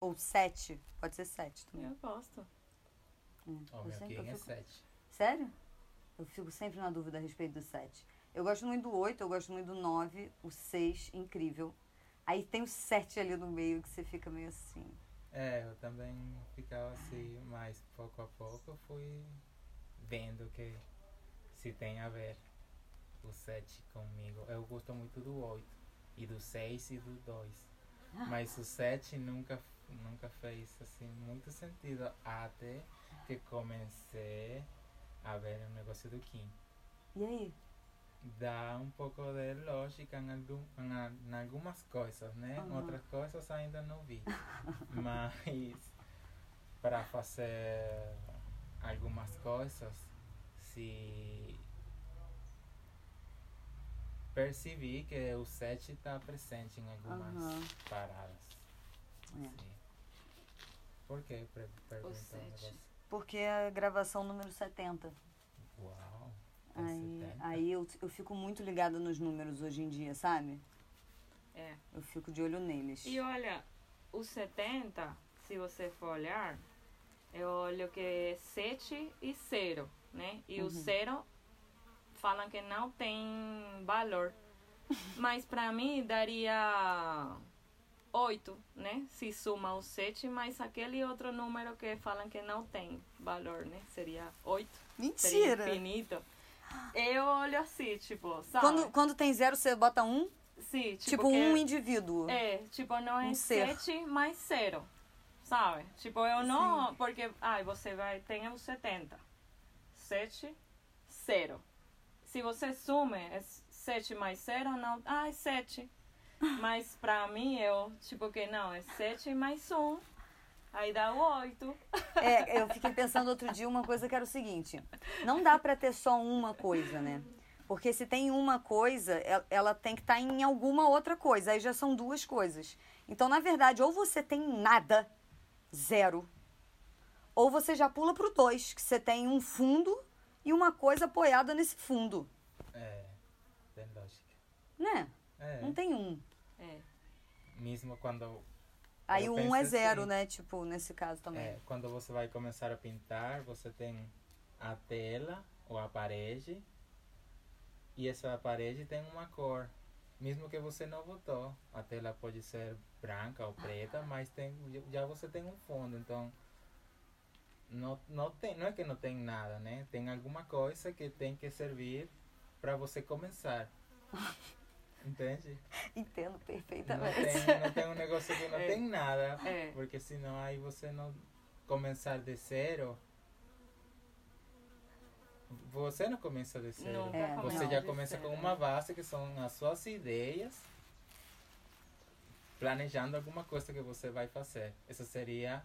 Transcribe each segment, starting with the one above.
Ou sete. Pode ser sete também. Eu gosto. É. O Eu sempre- eu é fico- 7. Sério? Eu fico sempre na dúvida a respeito do 7. Eu gosto muito do 8, eu gosto muito do 9, o 6, incrível. Aí tem o 7 ali no meio que você fica meio assim. É, eu também ficava assim, mas pouco a pouco eu fui vendo que se tem a ver o 7 comigo. Eu gosto muito do 8 e do 6 e do 2. Mas o 7 nunca, nunca fez assim muito sentido até que comecei a ver o negócio do Kim. E aí? Dá um pouco de lógica em, algum, em, em algumas coisas, né? Aham. Outras coisas ainda não vi. Mas para fazer algumas coisas, se percebi que o 7 está presente em algumas Aham. paradas. É. Sim. Por que per perguntou um sete. Porque é a gravação número 70. Uau! tem Aí, 70? aí eu, eu fico muito ligada nos números hoje em dia, sabe? É. Eu fico de olho neles. E olha, o 70, se você for olhar, eu olho que é 7 e 0, né? E o Uhum. 0 falam que não tem valor. Mas pra mim daria 8, né? Se suma o 7, mas aquele outro número que falam que não tem valor, né? Seria 8. Seria Mentira! infinito. Eu olho assim, tipo, sabe? Quando, quando tem zero, você bota um? Sim, tipo, Tipo, um indivíduo. É, tipo, não é Um ser. 7 mais 0. Sabe? Tipo, eu não. Porque. Ai, você vai. Tem o 70. 7, 0. Se você sume, é 7 mais 0, não. Ah, é 7. Mas pra mim, eu. Tipo, que não, é 7 mais 1. Aí dá o 8. É, eu fiquei pensando outro dia uma coisa que era o seguinte: não dá pra ter só uma coisa, né? Porque se tem uma coisa, el- ela tem que estar em alguma outra coisa. Aí já são duas coisas. Então, na verdade, ou você tem nada, zero, ou você já pula pro dois, que você tem um fundo e uma coisa apoiada nesse fundo, É, tem lógica. né? É, Não tem um. Mesmo quando Aí um é penso zero, assim. né? Tipo, nesse caso também. É, quando você vai começar a pintar, você tem a tela ou a parede e essa parede tem uma cor. Mesmo que você não botou, a tela pode ser branca ou preta, mas tem, já você tem um fundo, então não, não, tem, não é que não tem nada, né? Tem alguma coisa que tem que servir para você começar. Entende? Entendo Não perfeitamente. tem, não tem um negócio que não É. tem nada. É. Porque senão aí você não começar de zero. Você não começa de zero. É, você já começa com uma né? base que são as suas ideias. Planejando alguma coisa que você vai fazer. Essa seria.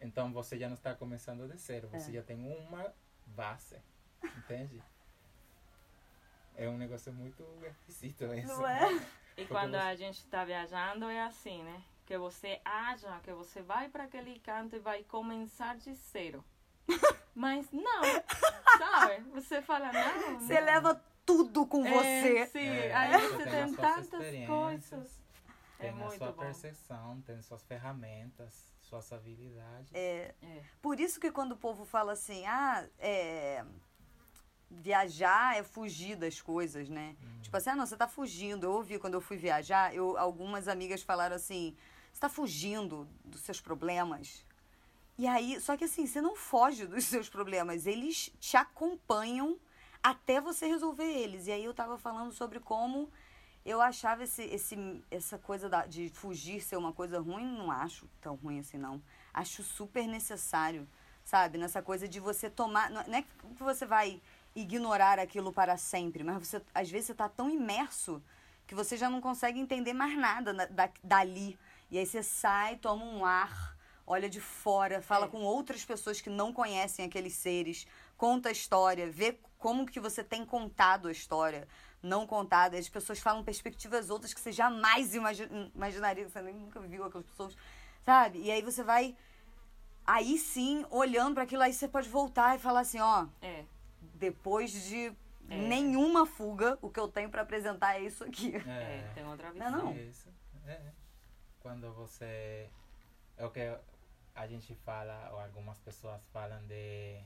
Então você já não está começando de zero. Você É. já tem uma base. Entende? É um negócio muito esquisito isso. Não é? E Porque quando você- a gente tá viajando é assim, né? Que você acha que você vai para aquele canto e vai começar de zero. Mas não, sabe? Você fala, não. Você não. leva tudo com É, você. sim, É, aí você você tem tem tantas coisas. Tem É a muito sua bom. percepção, tem suas ferramentas, suas habilidades. É, É. por isso que quando o povo fala assim, ah, é, viajar é fugir das coisas, né? Tipo assim, ah, não, você tá fugindo. Eu ouvi quando eu fui viajar, eu, algumas amigas falaram assim, você tá fugindo dos seus problemas. E aí, só que assim, você não foge dos seus problemas, eles te acompanham até você resolver eles. E aí eu tava falando sobre como eu achava esse, esse, essa coisa da- de fugir ser uma coisa ruim, não acho tão ruim assim, não. Acho super necessário, sabe? Nessa coisa de você tomar. Não é que você vai ignorar aquilo para sempre, mas você, às vezes você tá tão imerso que você já não consegue entender mais nada na- da, dali. E aí você sai, toma um ar, olha de fora, fala É. com outras pessoas que não conhecem aqueles seres, conta a história, vê como que você tem contado a história, não contada. As pessoas falam perspectivas outras que você jamais imagi- imaginaria, que você nem nunca viu aquelas pessoas, sabe? E aí você vai, aí sim, olhando para aquilo, aí você pode voltar e falar assim, ó, É. depois de É. nenhuma fuga, o que eu tenho para apresentar é isso aqui. É, tem outra Não, visão. não. Isso. É. Quando você é o que a gente fala, ou algumas pessoas falam de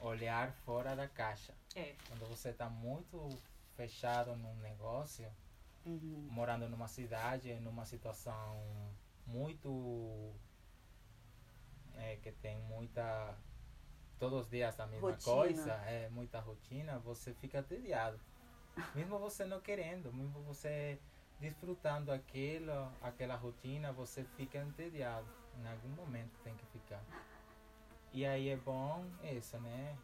olhar fora da caixa. É. Quando você está muito fechado num negócio, Uhum. morando numa cidade, numa situação muito. é, que tem muita. Todos os dias a mesma Rotina. coisa, é muita rotina, você fica tediado. Mesmo você não querendo, mesmo você desfrutando aquilo, aquela rotina, você fica entediado. Em algum momento tem que ficar. E aí é bom isso, né?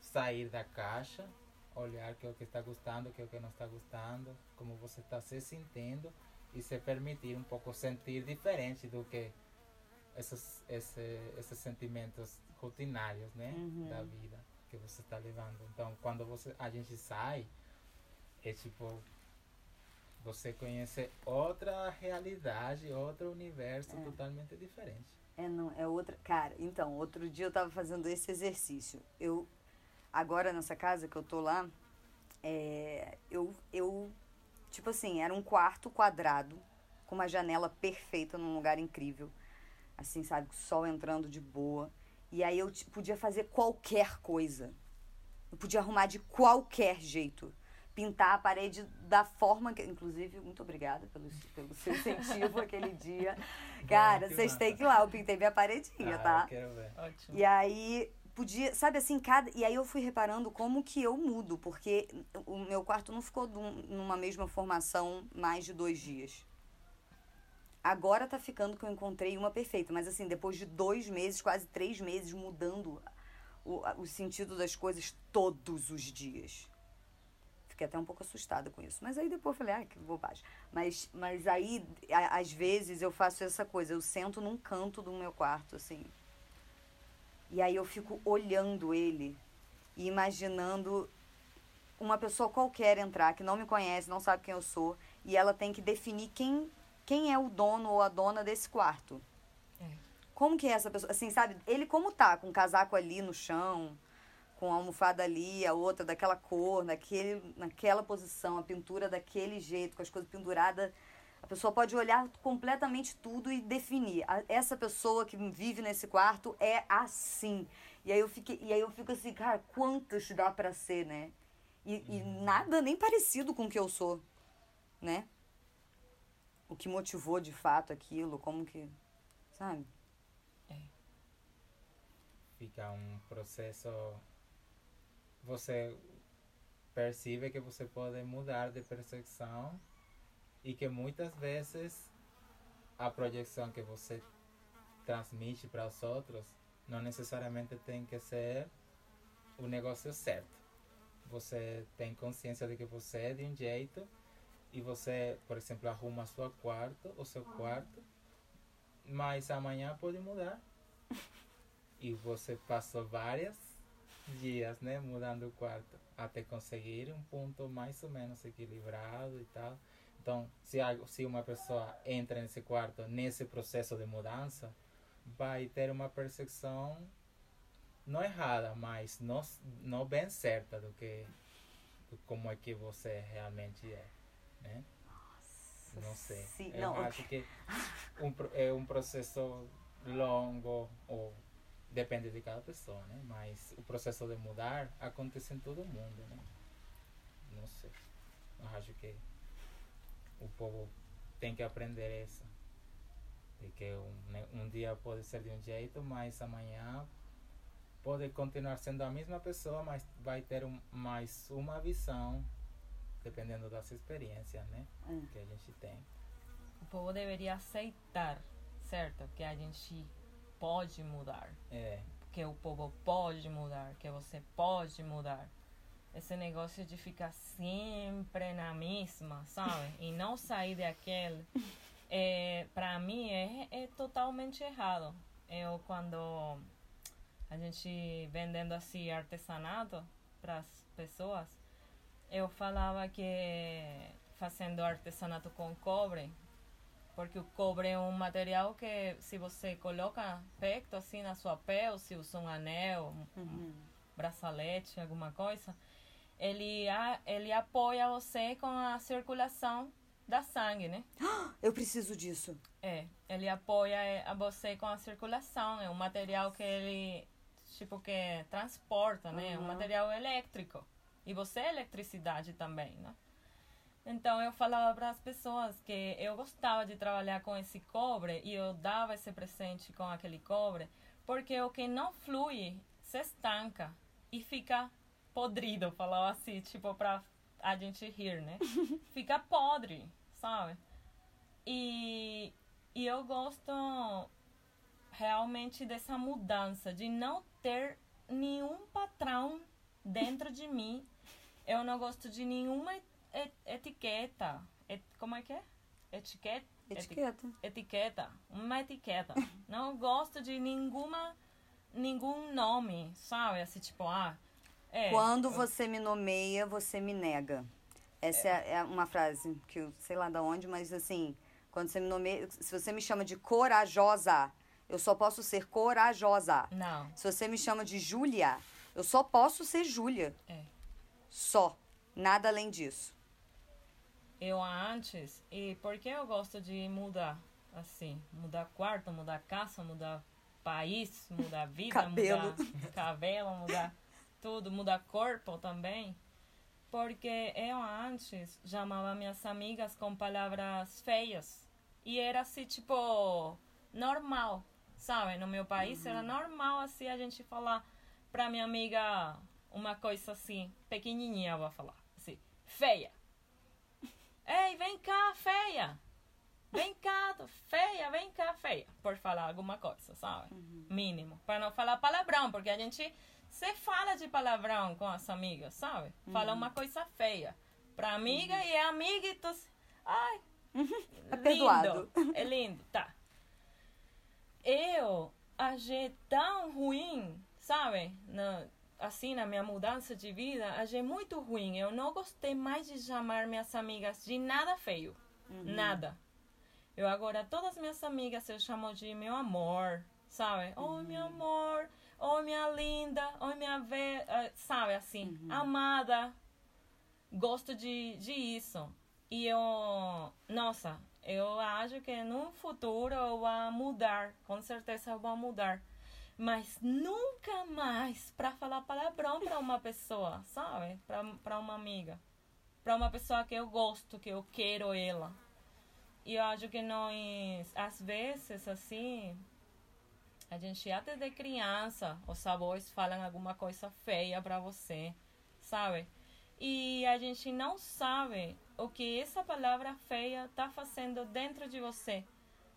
Sair da caixa, olhar que é o que está gostando, que é o que não está gostando, como você está se sentindo e se permitir um pouco sentir diferente do que esses, esse, esses sentimentos rotinários, né? Uhum. Da vida que você está levando. Então, quando você, a gente sai, é tipo você conhece outra realidade, outro universo É. totalmente diferente. É, não, é outra. Cara, então, outro dia eu tava fazendo esse exercício. Eu, agora nessa casa que eu tô lá, é, eu, eu, tipo assim, era um quarto quadrado, com uma janela perfeita num lugar incrível. Assim, sabe, com o sol entrando de boa. E aí eu ti- podia fazer qualquer coisa. Eu podia arrumar de qualquer jeito. Pintar a parede da forma que. Inclusive, muito obrigada pelo, pelo seu incentivo aquele dia. Cara, vocês têm que ir lá, eu pintei minha paredinha, Ah, tá? eu quero ver. Ótimo. E aí podia, sabe assim, cada. E aí eu fui reparando como que eu mudo, porque o meu quarto não ficou numa mesma formação mais de dois dias. Agora tá ficando que eu encontrei uma perfeita, mas assim, depois de dois meses, quase três meses, mudando o, o sentido das coisas todos os dias. Fiquei até um pouco assustada com isso. Mas aí depois eu falei, ah, que bobagem. Mas, mas aí, a- às vezes, eu faço essa coisa. Eu sento num canto do meu quarto, assim. E aí eu fico olhando ele e imaginando uma pessoa qualquer entrar, que não me conhece, não sabe quem eu sou, e ela tem que definir quem, quem é o dono ou a dona desse quarto. É. Como que é essa pessoa? Assim, sabe? Ele como tá, com o casaco ali no chão, com a almofada ali, a outra daquela cor, naquele, naquela posição, a pintura daquele jeito, com as coisas penduradas. A pessoa pode olhar completamente tudo e definir. A- essa pessoa que vive nesse quarto é assim. E aí eu, fiquei, e aí eu fico assim, cara, quantos dá pra ser, né? E, e nada nem parecido com o que eu sou, né? O que motivou de fato aquilo, como que. Sabe? Fica um processo. Você percebe que você pode mudar de percepção e que muitas vezes a projeção que você transmite para os outros não necessariamente tem que ser o negócio certo. Você tem consciência de que você é de um jeito e você, por exemplo, arruma seu quarto, o seu quarto, mas amanhã pode mudar. E você passou vários dias, né, mudando o quarto até conseguir um ponto mais ou menos equilibrado e tal. Então, se, se uma pessoa entra nesse quarto nesse processo de mudança, vai ter uma percepção não errada, mas não, não bem certa do que do como é que você realmente é, né? Não sei. Sim, Eu não, acho que um, é um processo longo ou depende de cada pessoa, né? Mas o processo de mudar acontece em todo mundo, né? Não sei. Eu acho que o povo tem que aprender isso. De que um, né, um dia pode ser de um jeito, mas amanhã pode continuar sendo a mesma pessoa, mas vai ter um, mais uma visão, dependendo das experiências, né? Hum. Que a gente tem. O povo deveria aceitar, certo? Que a gente pode mudar. É, Que o povo pode mudar. Que você pode mudar. Esse negócio de ficar sempre na mesma, sabe? E não sair daquele. É, para mim é, é totalmente errado. Eu, quando a gente vendendo assim artesanato para as pessoas, eu falava que fazendo artesanato com cobre, porque o cobre é um material que se você coloca perto assim na sua pele, se usa um anel, um Uhum. bracelete, alguma coisa, ele, a, ele apoia você com a circulação dá sangue, né? Eu preciso disso. É, ele apoia é, a você com a circulação, é um material que ele, tipo, que transporta, né? É um Uhum. material elétrico. E você é eletricidade também, né? Então eu falava para as pessoas que eu gostava de trabalhar com esse cobre e eu dava esse presente com aquele cobre, porque o que não flui se estanca e fica podrido, falava assim, tipo, para a gente rir, né? fica podre, sabe? E, e eu gosto realmente dessa mudança, de não ter nenhum patrão dentro de mim. Eu não gosto de nenhuma et- etiqueta. Et- como é que é? Etiqueta? Etiqueta. etiqueta, uma etiqueta. Não gosto de nenhuma, nenhum nome, sabe? Assim, tipo, ah, é. Quando você me nomeia, você me nega. Essa é, é uma frase que eu sei lá da onde, mas assim, quando você me nomeia, se você me chama de corajosa, eu só posso ser corajosa. Não, Se você me chama de Júlia, eu só posso ser Júlia. é. Só. Nada além disso. Eu antes, e porque eu gosto de mudar, assim, mudar quarto, mudar casa, mudar país, mudar vida, Cabelo. mudar cabelo, mudar tudo, mudar corpo também. Porque eu antes chamava minhas amigas com palavras feias. E era assim, tipo, normal, sabe? No meu país era normal assim a gente falar pra minha amiga uma coisa assim, pequenininha, eu vou falar, assim, feia. Ei, vem cá, feia. Vem cá, feia, vem cá, feia. Por falar alguma coisa, sabe? Mínimo. Para não falar palavrão, porque a gente se fala de palavrão com as amigas, sabe? Fala uma coisa feia. Pra amiga e é amiga e tu... Ai, É lindo. É lindo, tá. Eu achei tão ruim, sabe? Na, assim, na minha mudança de vida, achei muito ruim. Eu não gostei mais de chamar minhas amigas de nada feio. Nada. Eu agora, todas minhas amigas eu chamo de meu amor, sabe? Oi, meu amor. Oi, minha linda. Oi, minha ve... ah, Sabe, assim, amada. Gosto de, de isso. E eu... Nossa, eu acho que no futuro eu vou mudar. Com certeza eu vou mudar. Mas nunca mais para falar palavrão para uma pessoa, sabe? Para uma amiga. Para uma pessoa que eu gosto, que eu quero ela. E eu acho que nós, às vezes, assim, a gente até de criança, os avós falam alguma coisa feia para você, sabe? E a gente não sabe o que essa palavra feia tá fazendo dentro de você.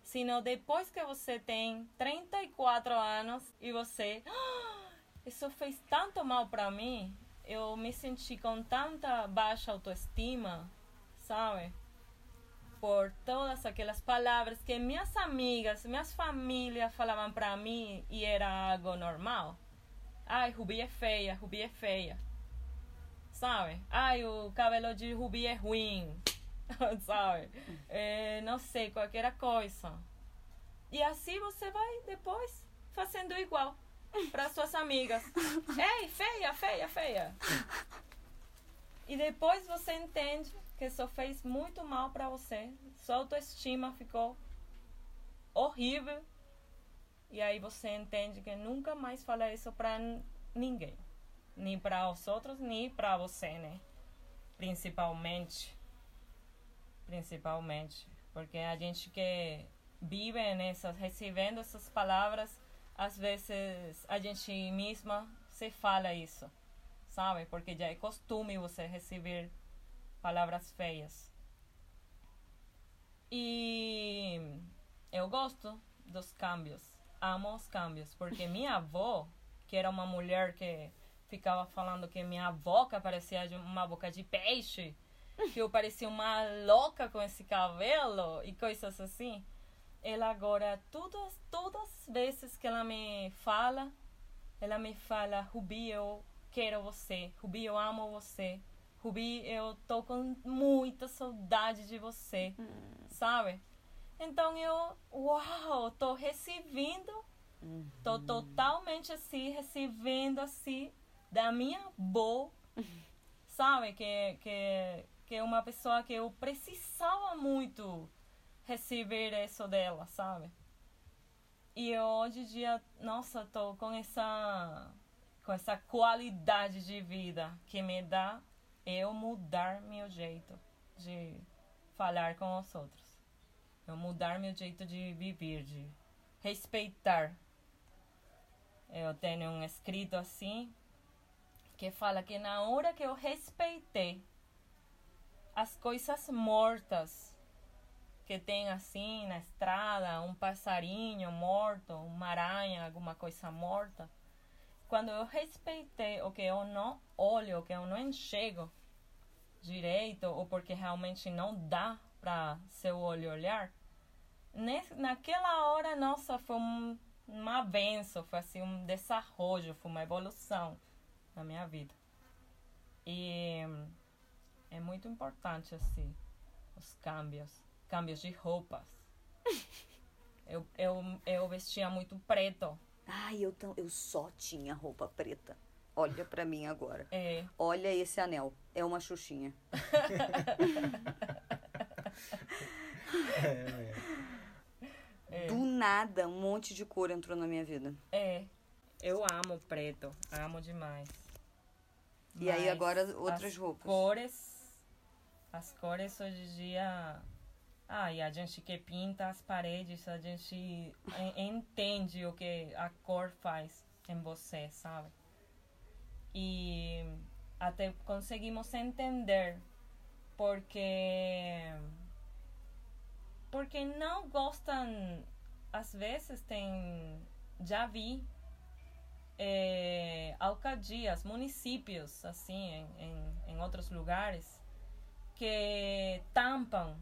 Sino depois que você tem 34 anos e você, "Ah, isso fez tanto mal para mim, eu me senti com tanta baixa autoestima, sabe? por todas aquelas palavras que minhas amigas, minhas famílias falavam para mim e era algo normal. Ai, Rubi é feia, Rubi é feia. Sabe? Ai, o cabelo de Rubi é ruim. Sabe? É, não sei, qualquer coisa. E assim você vai depois fazendo igual para suas amigas. Ei, feia, feia, feia. E depois você entende que isso fez muito mal para você. Sua autoestima ficou horrível. E aí você entende que nunca mais fala isso para ninguém. Nem para os outros, nem para você, né? Principalmente. Principalmente. Porque a gente que vive nessas, recebendo essas palavras, às vezes a gente mesma se fala isso, sabe? Porque já é costume você receber palavras feias. E eu gosto dos cambios, amo os cambios, porque minha avó, que era uma mulher que ficava falando que minha boca parecia uma boca de peixe, que eu parecia uma louca com esse cabelo e coisas assim. Ela agora, todas, todas as vezes que ela me fala, ela me fala, Rubi, eu quero você, Rubi, eu amo você, Rubi, eu tô com muita saudade de você, sabe? Então eu, uau, tô recebendo, tô totalmente assim, recebendo assim, da minha boa, sabe? Que, que que uma pessoa que eu precisava muito receber isso dela, sabe? E hoje em dia, nossa, tô com essa com essa qualidade de vida que me dá eu mudar meu jeito de falar com os outros. Eu mudar meu jeito de viver, de respeitar. Eu tenho um escrito assim que fala que na hora que eu respeitei as coisas mortas que tem assim na estrada, um passarinho morto, uma aranha, alguma coisa morta, quando eu respeitei o que eu não olho, o que eu não enxergo direito, ou porque realmente não dá para seu olho olhar, nesse, naquela hora, nossa, foi um, uma benção, foi assim um desarrojo, foi uma evolução na minha vida. E é muito importante assim os cambios, cambios de roupas. eu, eu, eu vestia muito preto Ai, eu, tão, eu só tinha roupa preta. Olha pra mim agora. É. Olha esse anel. É uma xuxinha. É, É. Do nada, um monte de cor entrou na minha vida. É. Eu amo preto. Amo demais. E aí Mas agora outras as roupas. Cores. As cores hoje em dia. Ah, e a gente que pinta as paredes, a gente en- entende o que a cor faz em você, sabe? E até conseguimos entender porque porque não gostam às vezes tem já vi eh, alcadias municípios assim em, em, em outros lugares que tampam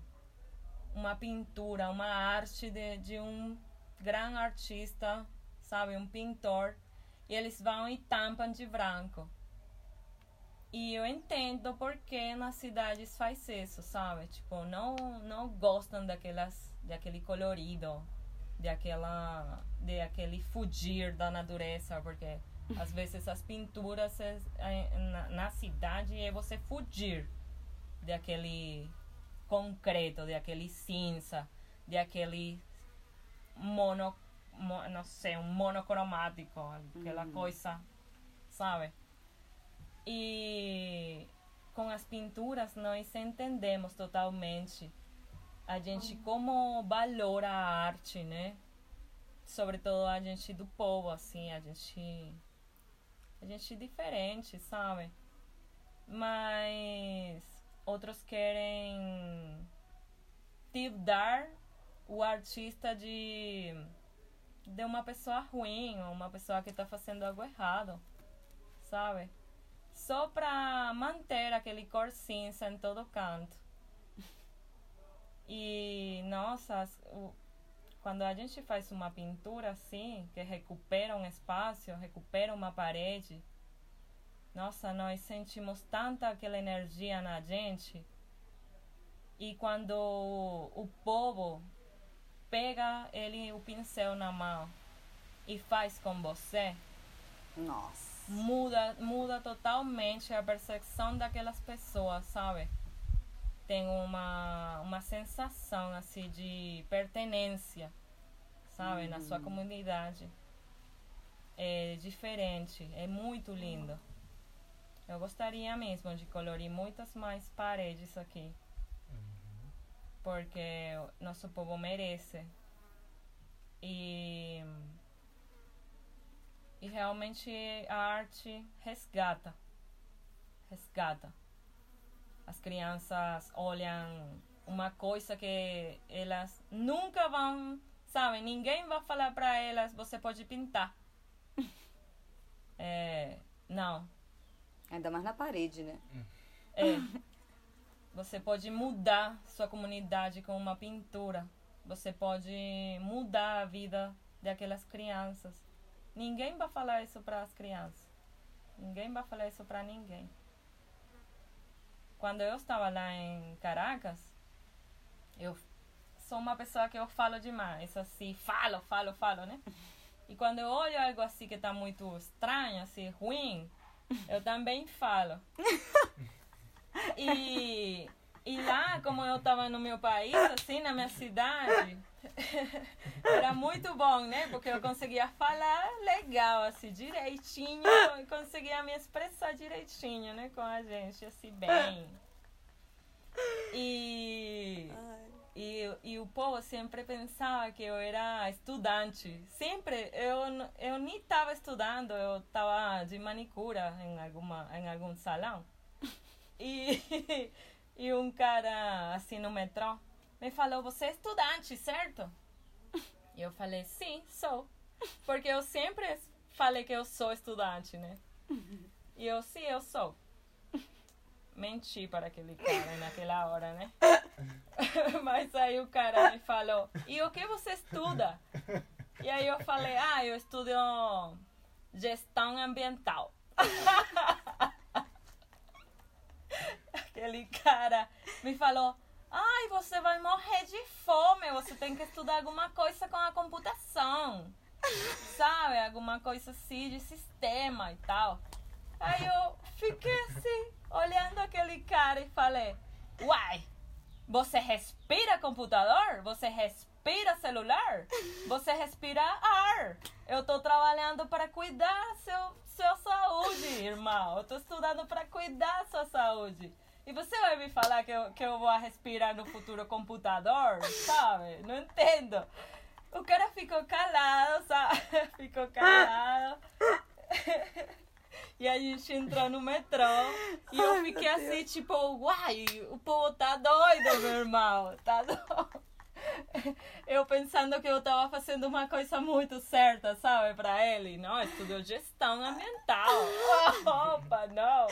uma pintura uma arte de, de um grande artista sabe um pintor e eles vão e tampam de branco e eu entendo porque nas cidades faz isso, sabe? Tipo, não não gostam daquelas daquele colorido, de aquela de aquele fugir da natureza, porque às vezes as pinturas é, na, na cidade é você fugir daquele concreto, de aquele cinza, de aquele mono, mo, não sei, um monocromático, aquela coisa, sabe? E com as pinturas nós entendemos totalmente a gente como valora a arte, né? Sobretudo a gente do povo, assim, a gente a gente diferente, sabe? Mas outros querem tildar o artista de de uma pessoa ruim, ou uma pessoa que está fazendo algo errado, sabe? só para manter aquele cor cinza em todo canto. E nossa, o- quando a gente faz uma pintura assim, que recupera um espaço, recupera uma parede, nossa, nós sentimos tanta aquela energia na gente. E quando o povo pega ele o pincel na mão e faz com você, Nossa. muda muda totalmente a percepção daquelas pessoas, sabe? Tem uma uma sensação assim de pertenência, sabe, na sua comunidade. É diferente, é muito lindo. Eu gostaria mesmo de colorir muitas mais paredes aqui, porque o nosso povo merece. E e realmente a arte resgata. Resgata. As crianças olham uma coisa que elas nunca vão, sabe? Ninguém vai falar para elas, você pode pintar. É, não. Ainda mais na parede, né? É. Você pode mudar sua comunidade com uma pintura. Você pode mudar a vida daquelas crianças. Ninguém vai falar isso para as crianças. Ninguém vai falar isso para ninguém. Quando eu estava lá em Caracas, eu sou uma pessoa que eu falo demais, assim, falo, falo, falo, né? E quando eu olho algo assim que está muito estranho, assim, ruim, eu também falo. E, e lá, como eu estava no meu país, assim, na minha cidade, era muito bom, né? Porque eu conseguia falar legal, assim, direitinho, e conseguia me expressar direitinho, né? Com a gente, assim, bem. E, e, e o povo sempre pensava que eu era estudante. Sempre, eu, eu nem estava estudando, eu estava de manicura em, alguma, em algum salão. E, e um cara, assim, no metrô, me falou, você é estudante, certo? E eu falei, sim, sou. Porque eu sempre falei que eu sou estudante, né? E eu, sim, eu sou. Menti para aquele cara naquela hora, né? Mas aí o cara me falou, e o que você estuda? E aí eu falei, ah, eu estudo gestão ambiental. Aquele cara me falou, ai, você vai morrer de fome, você tem que estudar alguma coisa com a computação. Sabe? Alguma coisa assim de sistema e tal. Aí eu fiquei assim, olhando aquele cara e falei, uai, você respira computador? Você respira celular? Você respira ar? Eu tô trabalhando para cuidar seu sua saúde, irmão. Eu tô estudando para cuidar da sua saúde. E você vai me falar que eu, que eu vou respirar no futuro computador? Sabe? Não entendo. O cara ficou calado, sabe? Ficou calado. E a gente entrou no metrô e eu Ai, fiquei meu assim, tipo, uai, o povo tá doido, meu irmão, tá doido. Eu pensando que eu tava fazendo uma coisa muito certa, sabe, pra ele. Não, estudou gestão ambiental. Opa, não.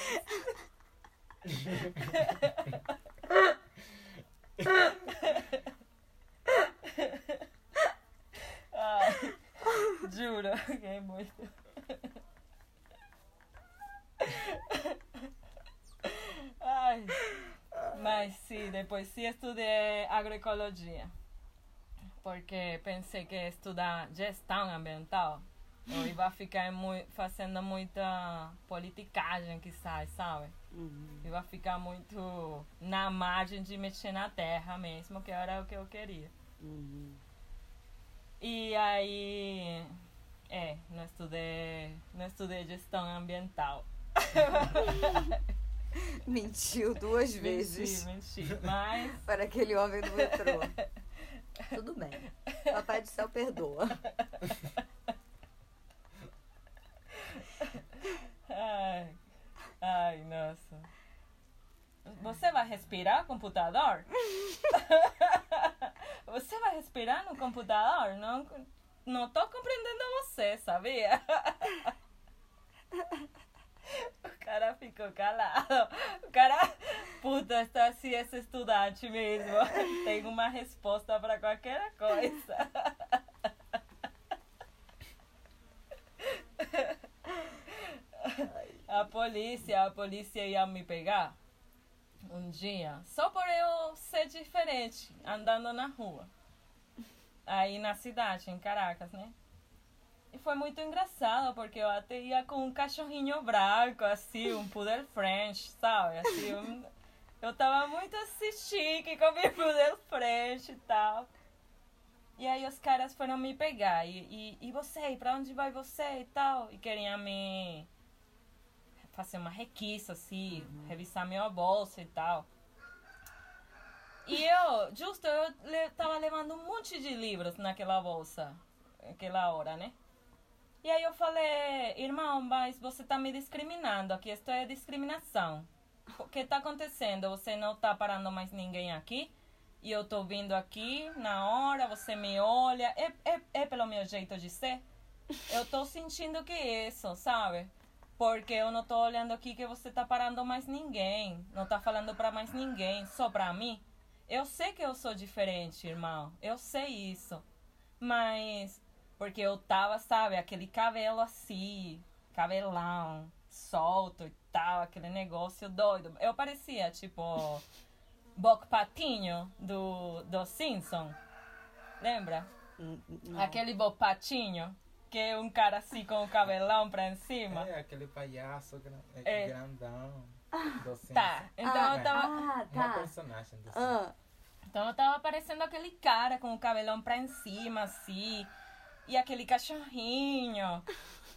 Ai, juro, que é muito. Ai, mas sim, depois sim estudei agroecologia. Porque pensei que estudar gestão ambiental eu ia ficar fazendo muita politicagem, quizás, sabe? Uhum. Ia ficar muito na margem de mexer na terra mesmo, que era o que eu queria. Uhum. E aí, é, não estudei, não estudei gestão ambiental. Mentiu duas vezes Menti, menti. Mas para aquele homem do metrô. Tudo bem. Papai do céu perdoa. Ai, ai, nossa. Você vai respirar computador? Você vai respirar no computador? Não, não tô compreendendo você, sabia? O cara ficou calado. O cara, puta, está assim esse estudante mesmo. Tem uma resposta para qualquer coisa. A polícia, a polícia ia me pegar um dia, só por eu ser diferente, andando na rua. Aí na cidade, em Caracas, né? Foi muito engraçado, porque eu até ia com um cachorrinho branco, assim, um poodle French, sabe? Assim, um- eu tava muito assim, chique com meu poodle French e tal. E aí os caras foram me pegar. E, e, e você, e pra onde vai você e tal? E queriam me fazer uma requisa, assim, revisar minha bolsa e tal. E eu, justo, eu tava levando um monte de livros naquela bolsa, naquela hora, né? E aí eu falei, irmão, mas você tá me discriminando, aqui isto é discriminação. O que tá acontecendo? Você não tá parando mais ninguém aqui? E eu tô vindo aqui na hora, você me olha. É, é, é pelo meu jeito de ser? Eu tô sentindo que é isso, sabe? Porque eu não tô olhando aqui que você tá parando mais ninguém. Não tá falando pra mais ninguém, só pra mim. Eu sei que eu sou diferente, irmão. Eu sei isso. Mas porque eu tava, sabe, aquele cabelo assim, cabelão, solto e tal, aquele negócio doido. Eu parecia, tipo, Boc Patinho do, do Simpson. Lembra? Hum, não. Aquele Boc Patinho, que é um cara assim com o cabelão pra cima. É, aquele palhaço gran- É. grandão. do Simpsons. Tá, então Ah, eu tava. Ah, Uma tá. personagem do. Ah, Então eu tava parecendo aquele cara com o cabelão pra em cima, assim. E aquele cachorrinho.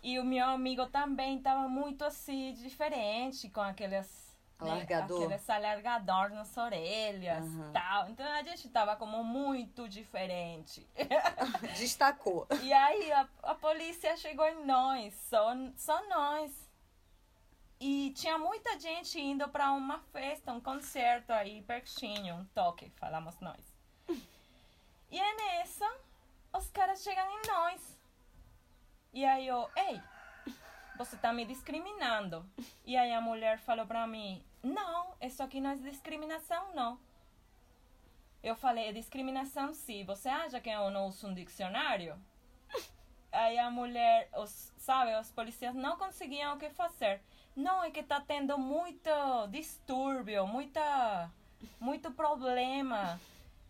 E o meu amigo também tava muito assim, diferente, com aqueles. né, Alargador. aqueles alargador nas orelhas Aham. tal. Então a gente tava como muito diferente. destacou. E aí a, a polícia chegou em nós, só, só nós. E tinha muita gente indo pra uma festa, um concerto aí pertinho, um toque, falamos nós. E é nessa, os caras chegam em nós. E aí eu, ei, você tá me discriminando. E aí a mulher falou pra mim, não, isso aqui não é discriminação, não. Eu falei, é discriminação sim. Você acha que eu não uso um dicionário? Aí a mulher, os, sabe, os policiais não conseguiam o que fazer. Não, é que tá tendo muito distúrbio, muita, muito problema.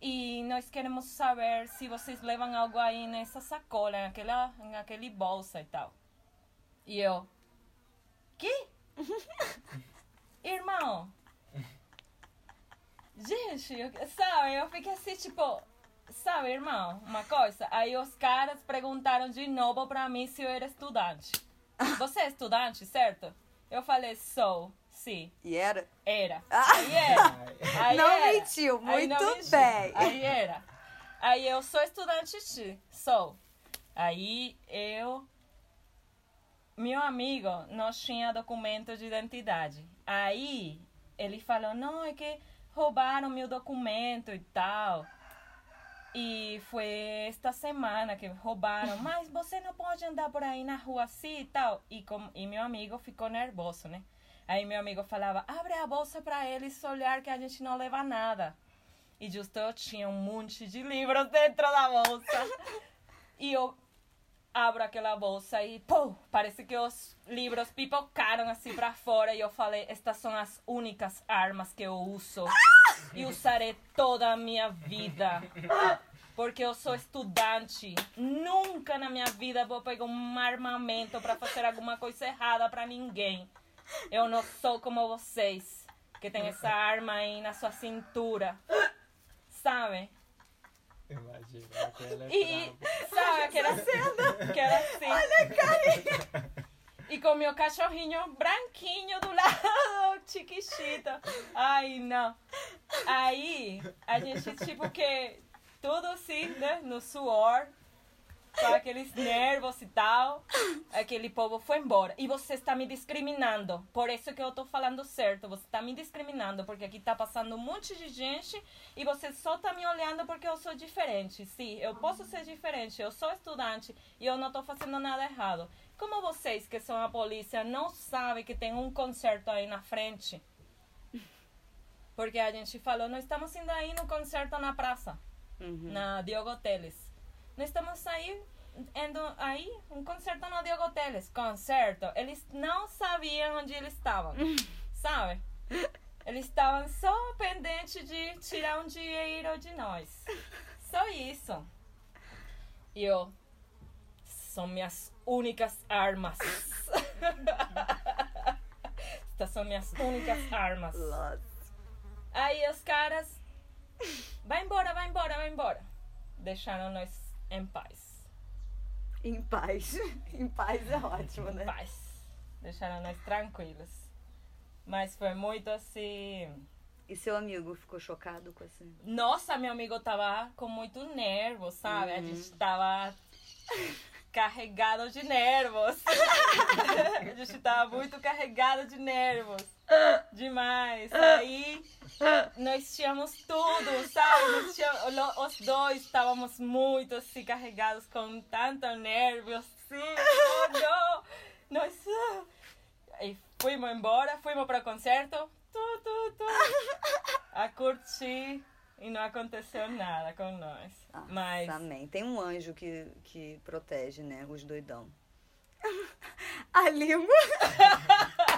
E nós queremos saber se vocês levam algo aí nessa sacola, naquela, naquele bolsa e tal. E eu, que? Irmão, Gente, eu, sabe, eu fiquei assim, tipo, sabe, irmão, uma coisa. Aí os caras perguntaram de novo pra mim se eu era estudante. Você é estudante, certo? Eu falei, sou, sim, E era? era. Ah. Aí era. Aí não era. mentiu, muito não bem. Aí era. Aí eu sou estudante, sim, sou. Aí eu. Meu amigo não tinha documento de identidade. Aí ele falou: não, é que roubaram meu documento e tal. E foi esta semana que roubaram. Mas você não pode andar por aí na rua assim e tal. E, com, e meu amigo ficou nervoso, né? Aí meu amigo falava: abre a bolsa pra eles olhar que a gente não leva nada. E justo eu tinha um monte de livros dentro da bolsa. e eu abro aquela bolsa e, pô, parece que os livros pipocaram assim pra fora. E eu falei, estas são as únicas armas que eu uso. E usarei toda a minha vida. Porque eu sou estudante. Nunca na minha vida vou pegar um armamento pra fazer alguma coisa errada pra ninguém. Eu não sou como vocês, que tem essa arma aí na sua cintura. Sabe? Imagina, aquela E, sabe, aquela cena que era assim. Olha, E com meu cachorrinho branquinho do lado, chiquitito. Ai, não. Aí, a gente, tipo, que tudo assim, né, no suor, com aqueles nervos e tal, aquele povo foi embora. E você está me discriminando. Por isso que eu tô falando certo. Você está me discriminando, porque aqui tá passando um monte de gente e você só tá me olhando porque eu sou diferente. Sim, eu posso ser diferente, eu sou estudante e eu não tô fazendo nada errado. Como vocês, que são a polícia, não sabem que tem um concerto aí na frente? Porque a gente falou, nós estamos indo aí no concerto na praça Uhum. na Diogo Teles. Nós estamos aí indo aí um concerto na Diogo Teles. Concerto. Eles não sabiam onde eles estavam, sabe? Eles estavam só pendentes de tirar um dinheiro de nós. Só isso. E eu são minhas únicas armas. Estas são minhas únicas armas. Aí os caras. Vai embora, vai embora, vai embora. Deixaram nós em paz. Em paz. em paz é ótimo, né? Em paz. Deixaram nós tranquilos. Mas foi muito assim. E seu amigo ficou chocado com essa. Nossa, meu amigo tava com muito nervo, sabe? A gente tava carregado de nervos. a gente tava muito carregado de nervos. Demais. Aí nós tínhamos tudo, sabe? Tínhamos- os dois estávamos muito assim, carregados com tanto nervo, assim. Oh, não! Nós. Aí fomos embora, fomos para o concerto. Tu, tu, tu. A curtir e não aconteceu nada com nós. Mas. Amém. Tem um anjo que, que protege, né? Os doidão. A língua.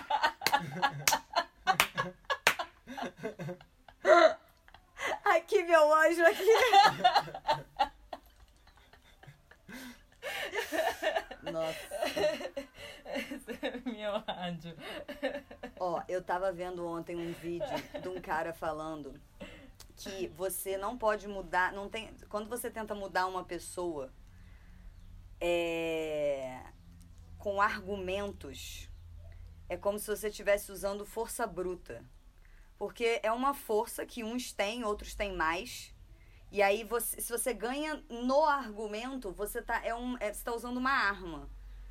Aqui, meu anjo, aqui. Nossa. Esse é meu anjo. Ó, eu tava vendo ontem um vídeo de um cara falando que você não pode mudar, não tem, quando você tenta mudar uma pessoa é, com argumentos, é como se você estivesse usando força bruta. Porque é uma força que uns têm, outros têm mais. E aí, você, se você ganha no argumento, você tá, é um, é, você tá usando uma arma.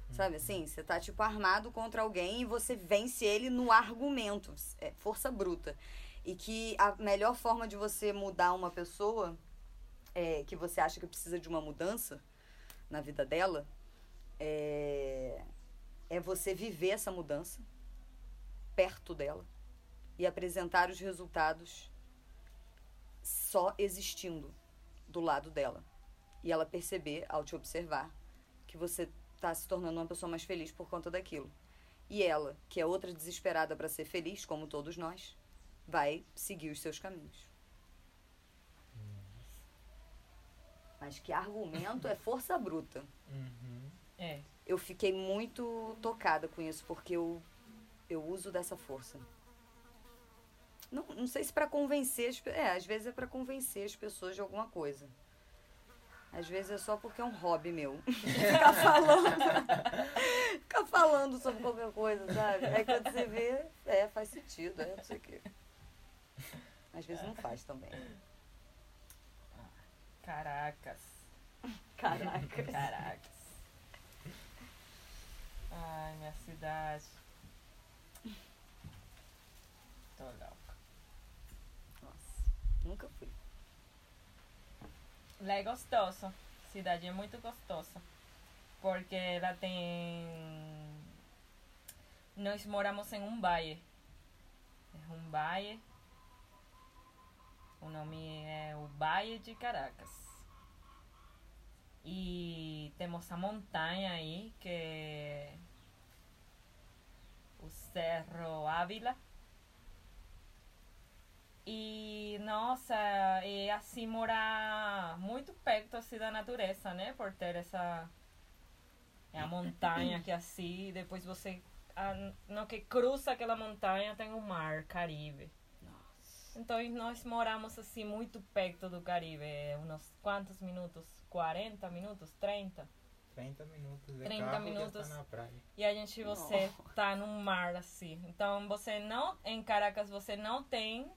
Sabe assim? Você tá, tipo, armado contra alguém e você vence ele no argumento. É força bruta. E que a melhor forma de você mudar uma pessoa é, que você acha que precisa de uma mudança na vida dela é, é você viver essa mudança perto dela e apresentar os resultados só existindo do lado dela. E ela perceber, ao te observar, que você está se tornando uma pessoa mais feliz por conta daquilo. E ela, que é outra desesperada para ser feliz, como todos nós, vai seguir os seus caminhos. Mas que argumento é força bruta. Uhum. É. Eu fiquei muito tocada com isso, porque eu, eu uso dessa força. Não, não sei se para convencer as É, às vezes é para convencer as pessoas de alguma coisa. Às vezes é só porque é um hobby meu. Ficar falando. Ficar falando sobre qualquer coisa, sabe? Aí quando você vê, é, faz sentido, é, não sei o quê. Às vezes não faz também. Caracas. Caraca. Caracas. Ai, minha cidade. Tô louca. Nossa, nunca fui. Lá é gostoso. Cidade é muito gostosa. Porque ela tem. Nós moramos em um bairro. É um bairro. O nome é o Bairro de Caracas. E temos a montanha aí, que o Cerro Ávila. E, nossa, é assim morar muito perto assim, da natureza, né? Por ter essa. É a montanha que é assim, depois você. a- no que cruza aquela montanha tem o mar Caribe. Nossa. Então nós moramos assim muito perto do Caribe, é uns quantos minutos? 40 minutos? 30? 30 minutos de 30 carro minutos. tá na praia. E a gente, você tá no mar assim. Então você não, em Caracas, você não tem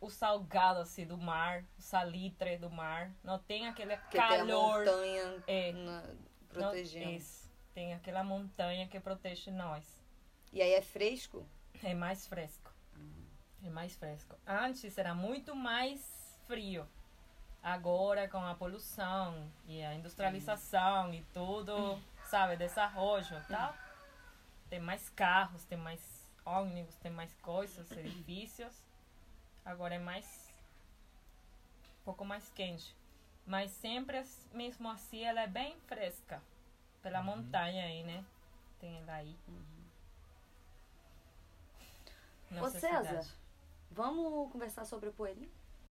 o salgado assim do mar, o salitre do mar. Não tem aquele Porque tem a calor. montanha É. na- Não- protegendo. isso. Tem aquela montanha que protege nós. E aí é fresco? É mais fresco. É mais fresco. Antes era muito mais frio. Agora, com a poluição e a industrialização e tudo, sabe, desenvolvimento e tal, tem mais carros, tem mais ônibus, tem mais coisas, edifícios. Agora é mais. um pouco mais quente. Mas sempre, mesmo assim, ela é bem fresca. Pela Uhum. montanha aí, né? Tem ela aí. Ô Nossa César, cidade. vamos conversar sobre o Poelim?